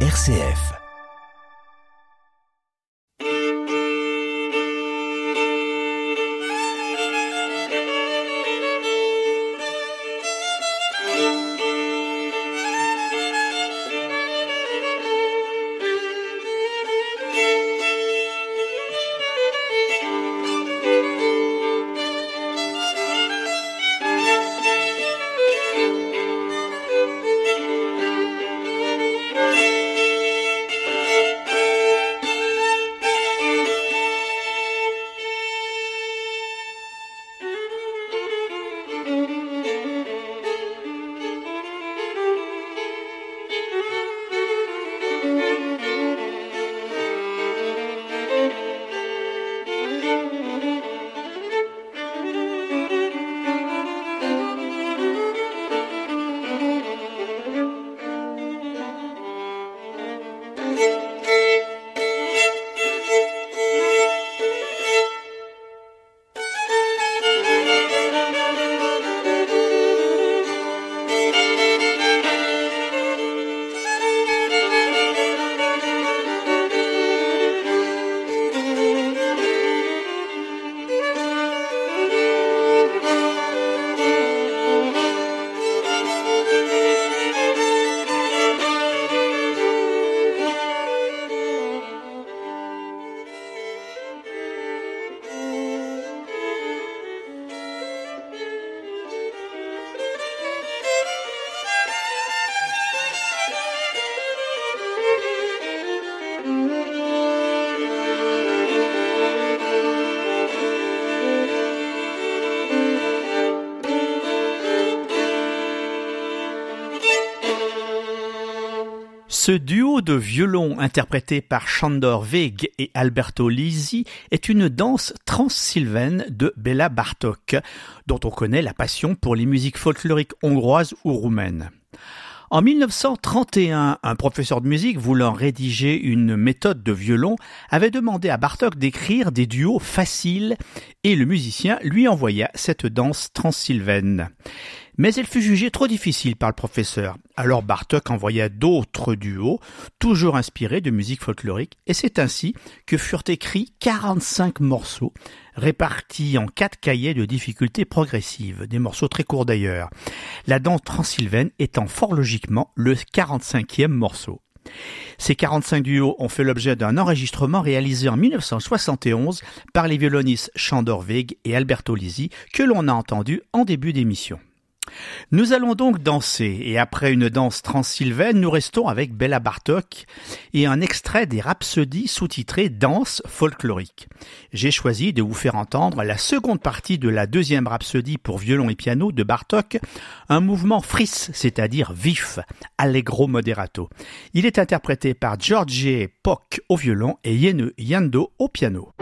RCF. Ce duo de violons interprété par Chandor Veg et Alberto Lisi est une danse transsylvaine de Béla Bartok, dont on connaît la passion pour les musiques folkloriques hongroises ou roumaines. En 1931, un professeur de musique voulant rédiger une méthode de violon avait demandé à Bartok d'écrire des duos faciles et le musicien lui envoya cette danse transsylvaine mais elle fut jugée trop difficile par le professeur. Alors Bartok envoya d'autres duos, toujours inspirés de musique folklorique, et c'est ainsi que furent écrits 45 morceaux, répartis en quatre cahiers de difficulté progressive, des morceaux très courts d'ailleurs, la danse transylvaine étant fort logiquement le 45e morceau. Ces 45 duos ont fait l'objet d'un enregistrement réalisé en 1971 par les violonistes Chandor et Alberto Lisi que l'on a entendu en début d'émission. Nous allons donc danser, et après une danse transylvaine, nous restons avec Bella Bartok et un extrait des rhapsodies sous-titrées Danse folklorique. J'ai choisi de vous faire entendre la seconde partie de la deuxième rhapsodie pour violon et piano de Bartok, un mouvement fris, c'est-à-dire vif, allegro moderato. Il est interprété par George Pock au violon et Yene Yando au piano.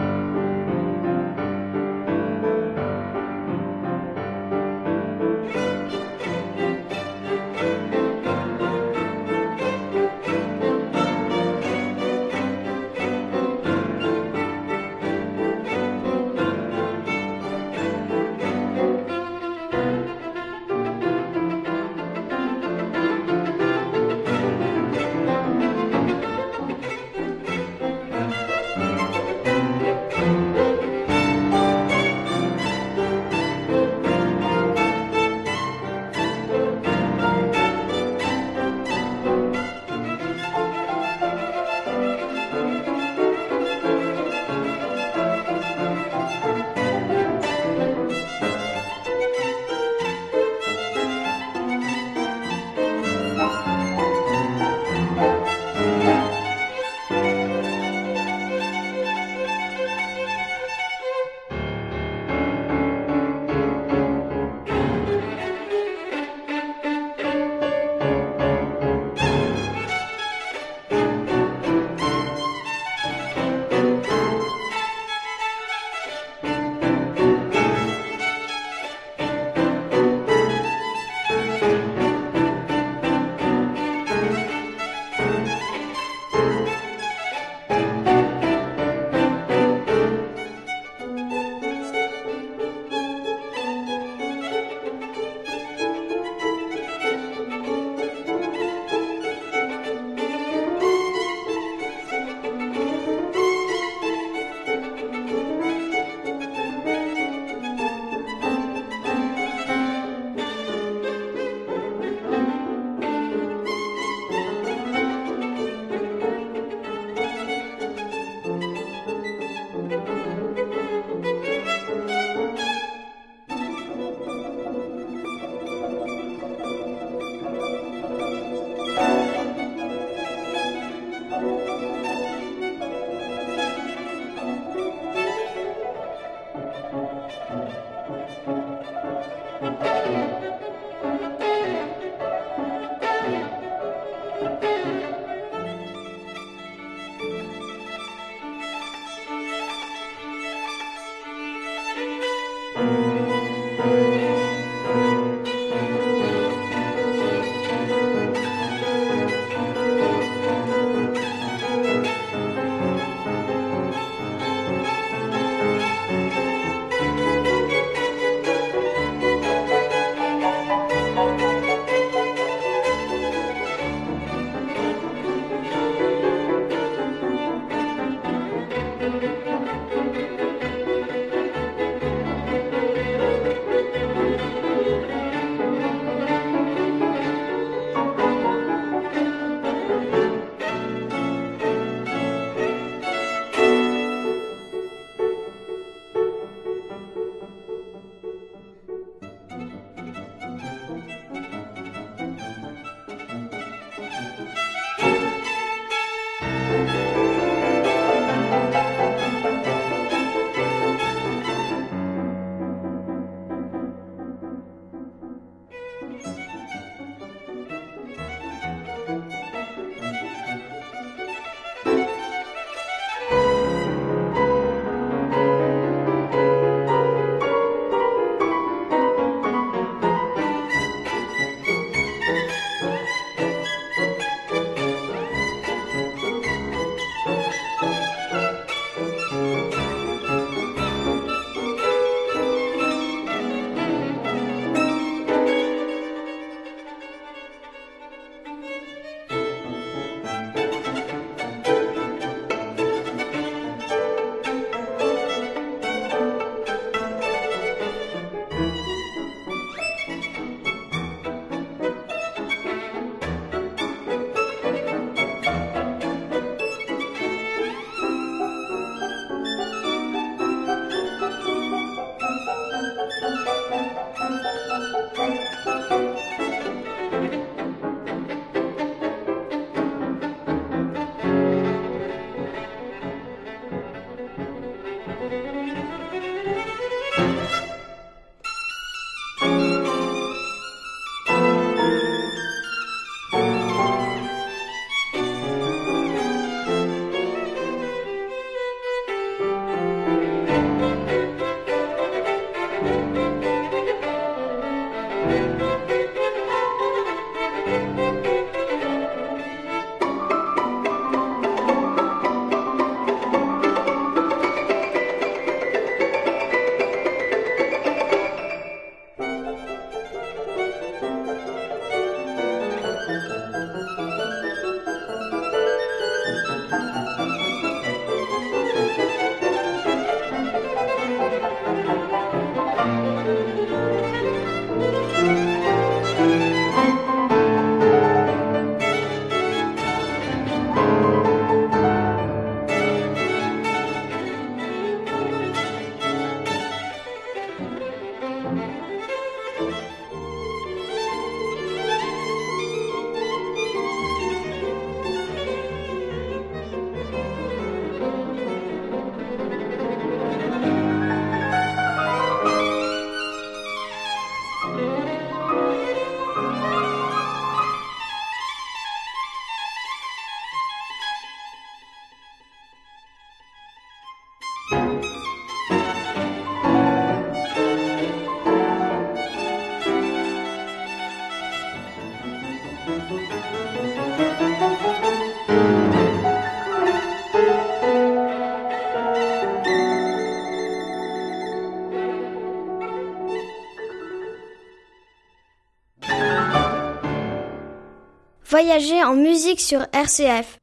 Voyager en musique sur RCF.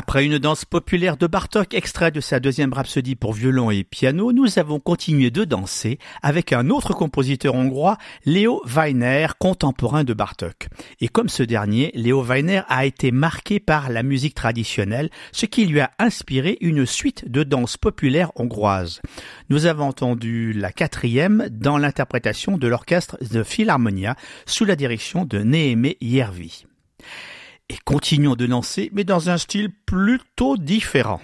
Après une danse populaire de Bartok extrait de sa deuxième rhapsodie pour violon et piano, nous avons continué de danser avec un autre compositeur hongrois, Léo Weiner, contemporain de Bartok. Et comme ce dernier, Léo Weiner a été marqué par la musique traditionnelle, ce qui lui a inspiré une suite de danses populaires hongroises. Nous avons entendu la quatrième dans l'interprétation de l'orchestre de Philharmonia sous la direction de Néhémé Yervi et continuons de danser, mais dans un style plutôt différent.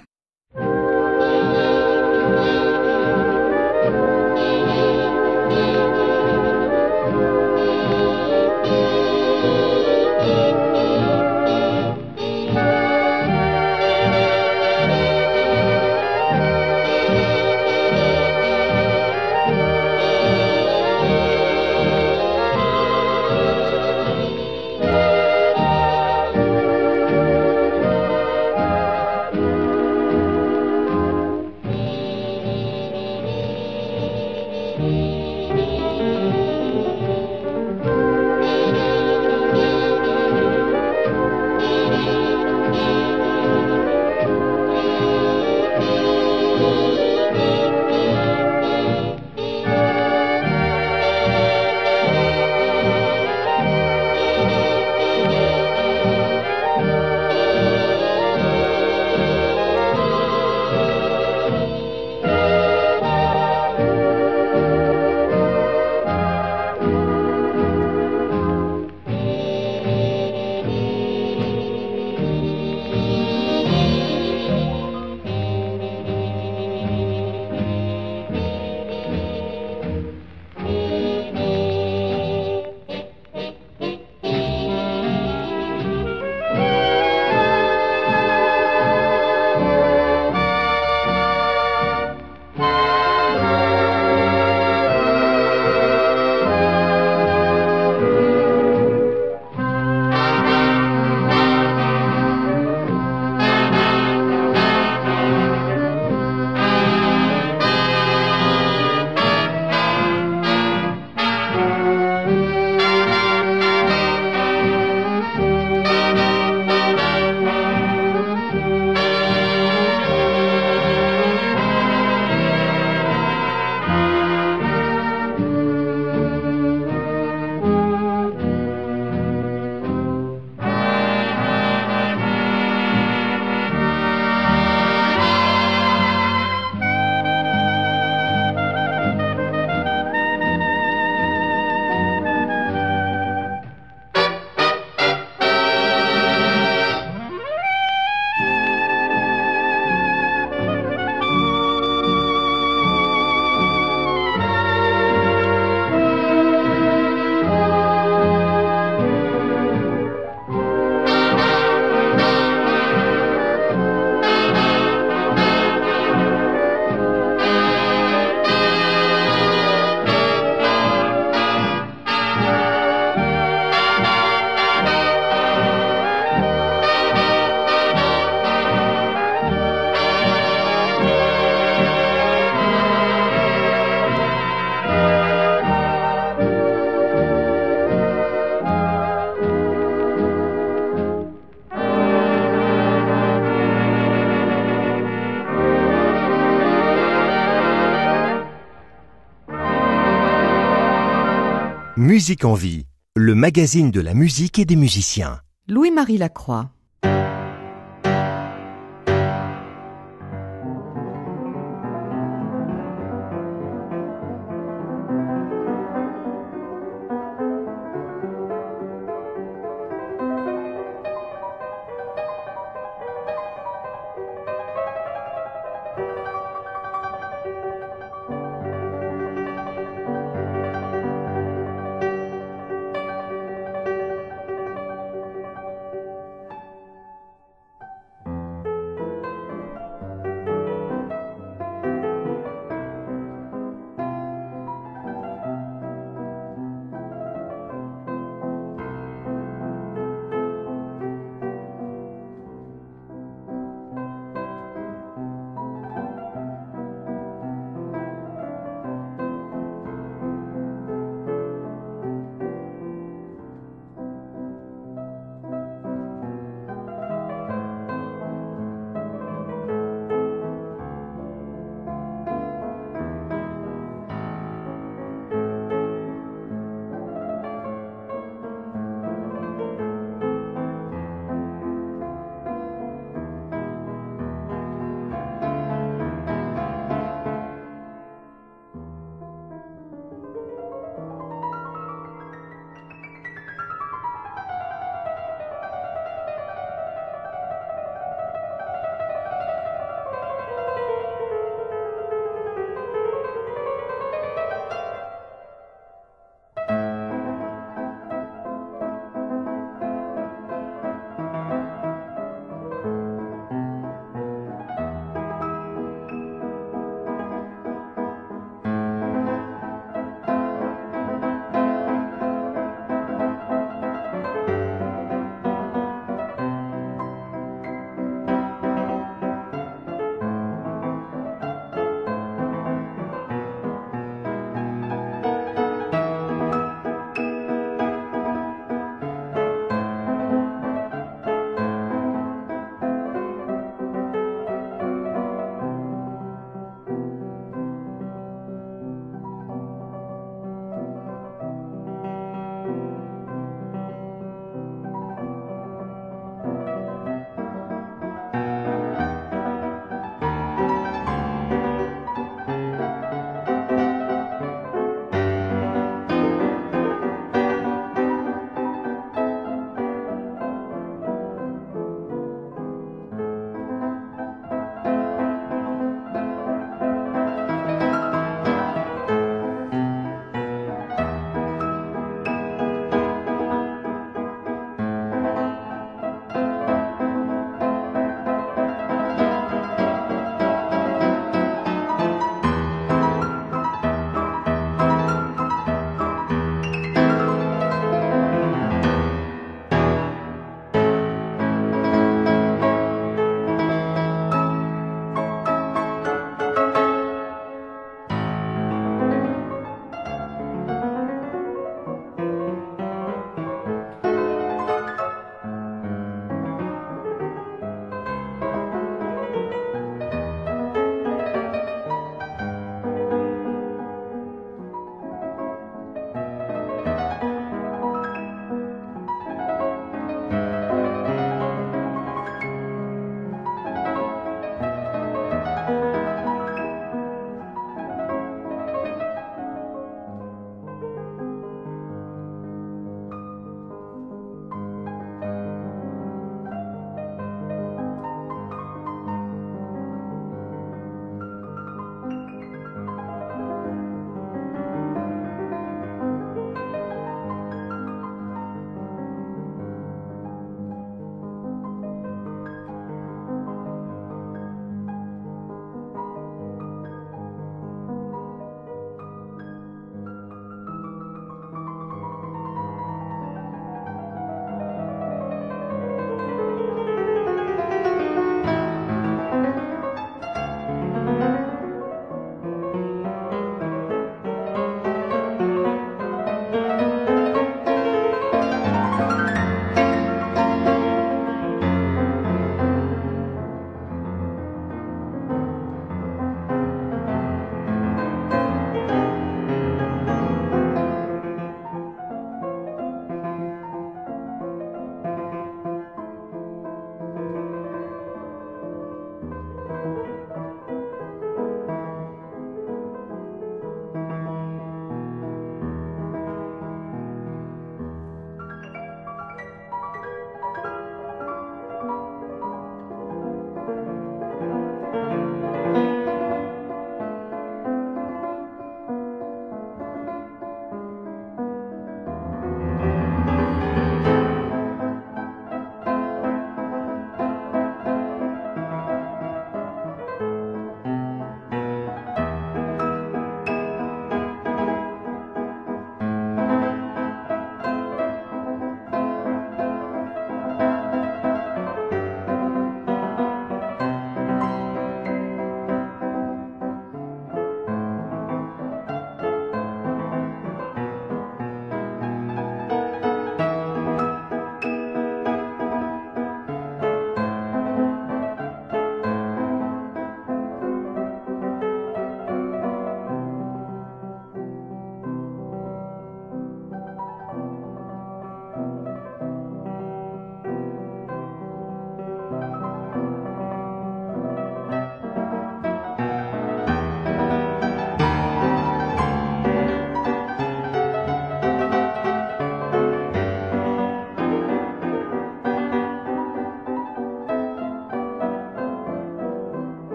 Musique en vie, le magazine de la musique et des musiciens. Louis-Marie Lacroix.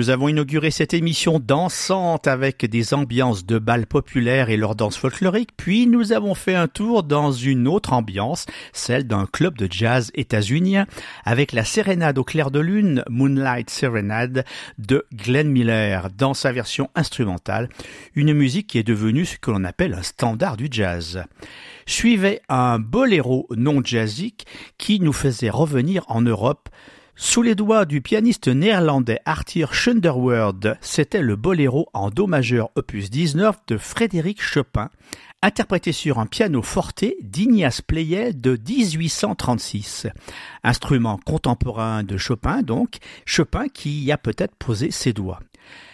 Nous avons inauguré cette émission dansante avec des ambiances de bal populaires et leurs danses folkloriques, puis nous avons fait un tour dans une autre ambiance, celle d'un club de jazz états-unien, avec la sérénade au clair de lune, Moonlight Serenade, de Glenn Miller, dans sa version instrumentale, une musique qui est devenue ce que l'on appelle un standard du jazz. Suivait un boléro non jazzique qui nous faisait revenir en Europe sous les doigts du pianiste néerlandais Arthur Schunderwerd, c'était le boléro en do majeur opus 19 de Frédéric Chopin, interprété sur un piano forte d'Ignace Pleyel de 1836. Instrument contemporain de Chopin donc, Chopin qui y a peut-être posé ses doigts.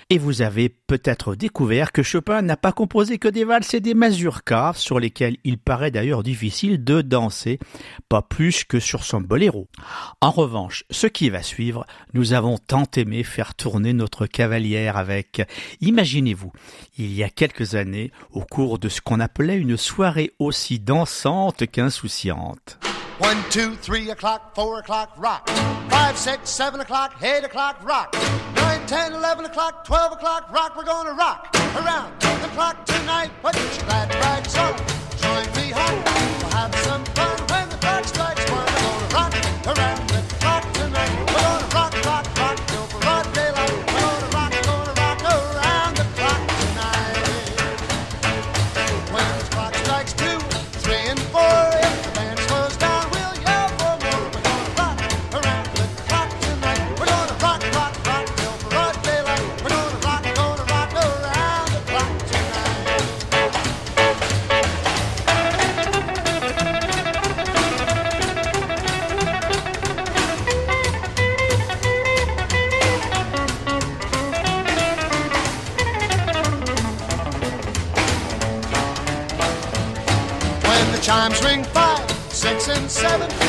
Et vous avez peut-être découvert que Chopin n'a pas composé que des valses et des mazurkas, sur lesquels il paraît d'ailleurs difficile de danser, pas plus que sur son boléro. En revanche, ce qui va suivre, nous avons tant aimé faire tourner notre cavalière avec. Imaginez-vous, il y a quelques années, au cours de ce qu'on appelait une soirée aussi dansante qu'insouciante. One, two, three o'clock, four o'clock, rock. Five, six, seven o'clock, eight o'clock, rock. Nine, ten, eleven o'clock, twelve o'clock, rock. We're gonna rock around the clock tonight. Put your glad rags on, join me home. We'll have some fun when the clock strikes one. We're gonna rock around seven,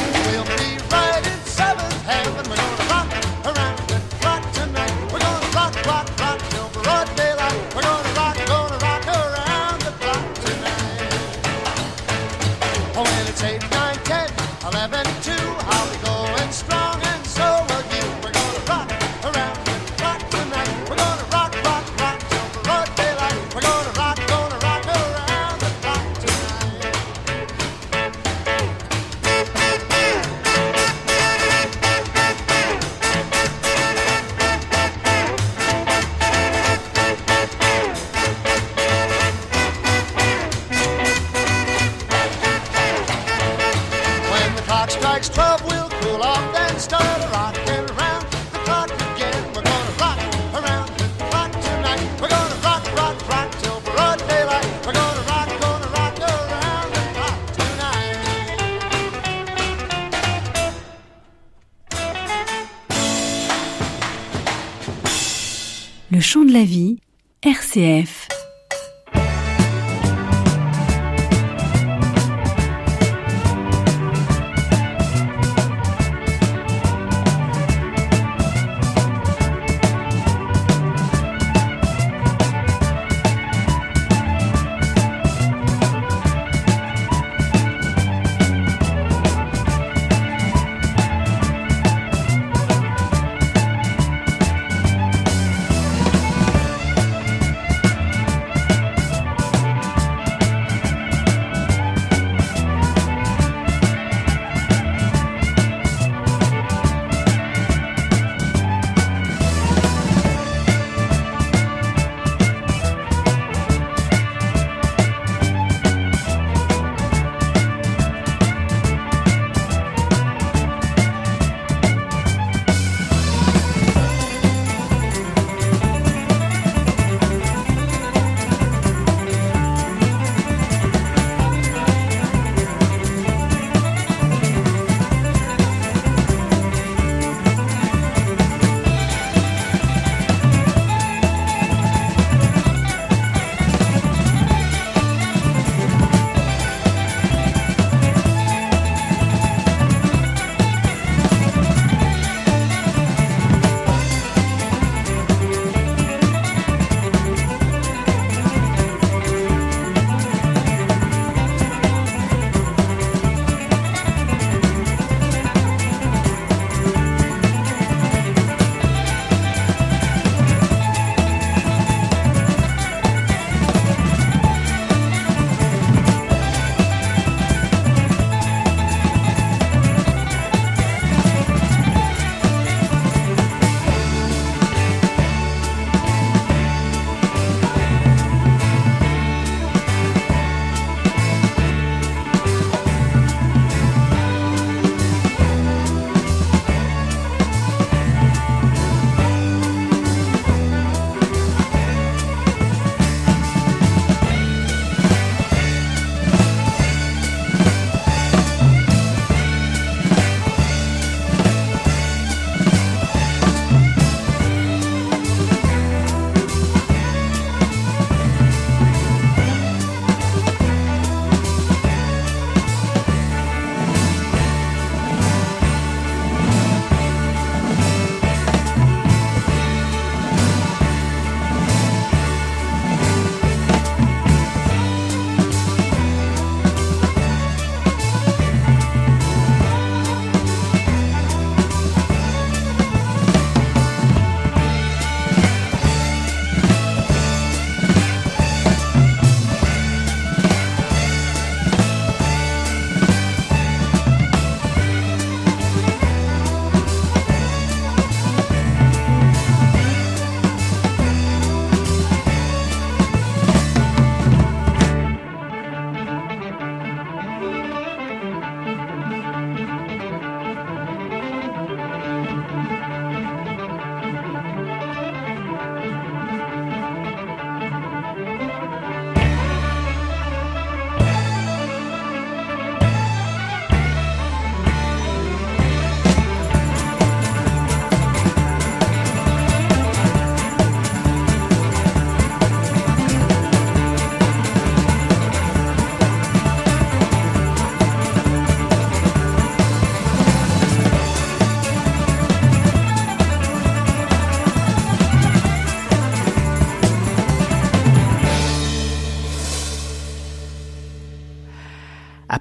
chant de la vie, RCF.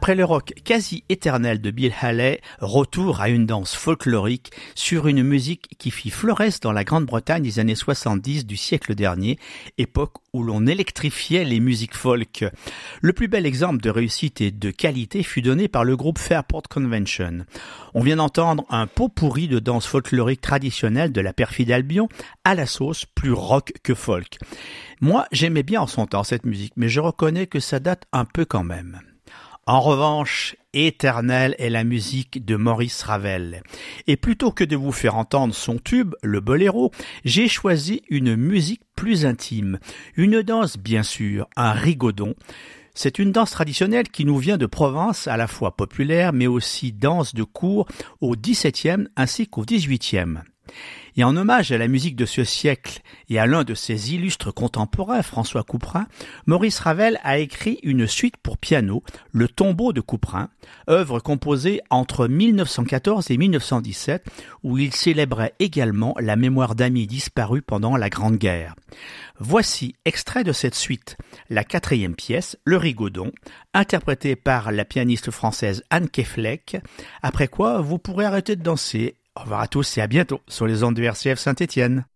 Après le rock quasi éternel de Bill Haley, retour à une danse folklorique sur une musique qui fit fleuresse dans la Grande-Bretagne des années 70 du siècle dernier, époque où l'on électrifiait les musiques folk. Le plus bel exemple de réussite et de qualité fut donné par le groupe Fairport Convention. On vient d'entendre un pot pourri de danse folklorique traditionnelle de la perfide Albion à la sauce plus rock que folk. Moi, j'aimais bien en son temps cette musique, mais je reconnais que ça date un peu quand même. En revanche, éternelle est la musique de Maurice Ravel. Et plutôt que de vous faire entendre son tube, le boléro, j'ai choisi une musique plus intime. Une danse, bien sûr, un rigodon. C'est une danse traditionnelle qui nous vient de Provence, à la fois populaire, mais aussi danse de cour au XVIIe ainsi qu'au XVIIIe. Et en hommage à la musique de ce siècle et à l'un de ses illustres contemporains, François Couperin, Maurice Ravel a écrit une suite pour piano, Le tombeau de Couperin, œuvre composée entre 1914 et 1917, où il célébrait également la mémoire d'amis disparus pendant la Grande Guerre. Voici extrait de cette suite, la quatrième pièce, Le Rigaudon, interprétée par la pianiste française Anne Keflek, après quoi vous pourrez arrêter de danser au revoir à tous et à bientôt sur les ondes du RCF Saint-Étienne.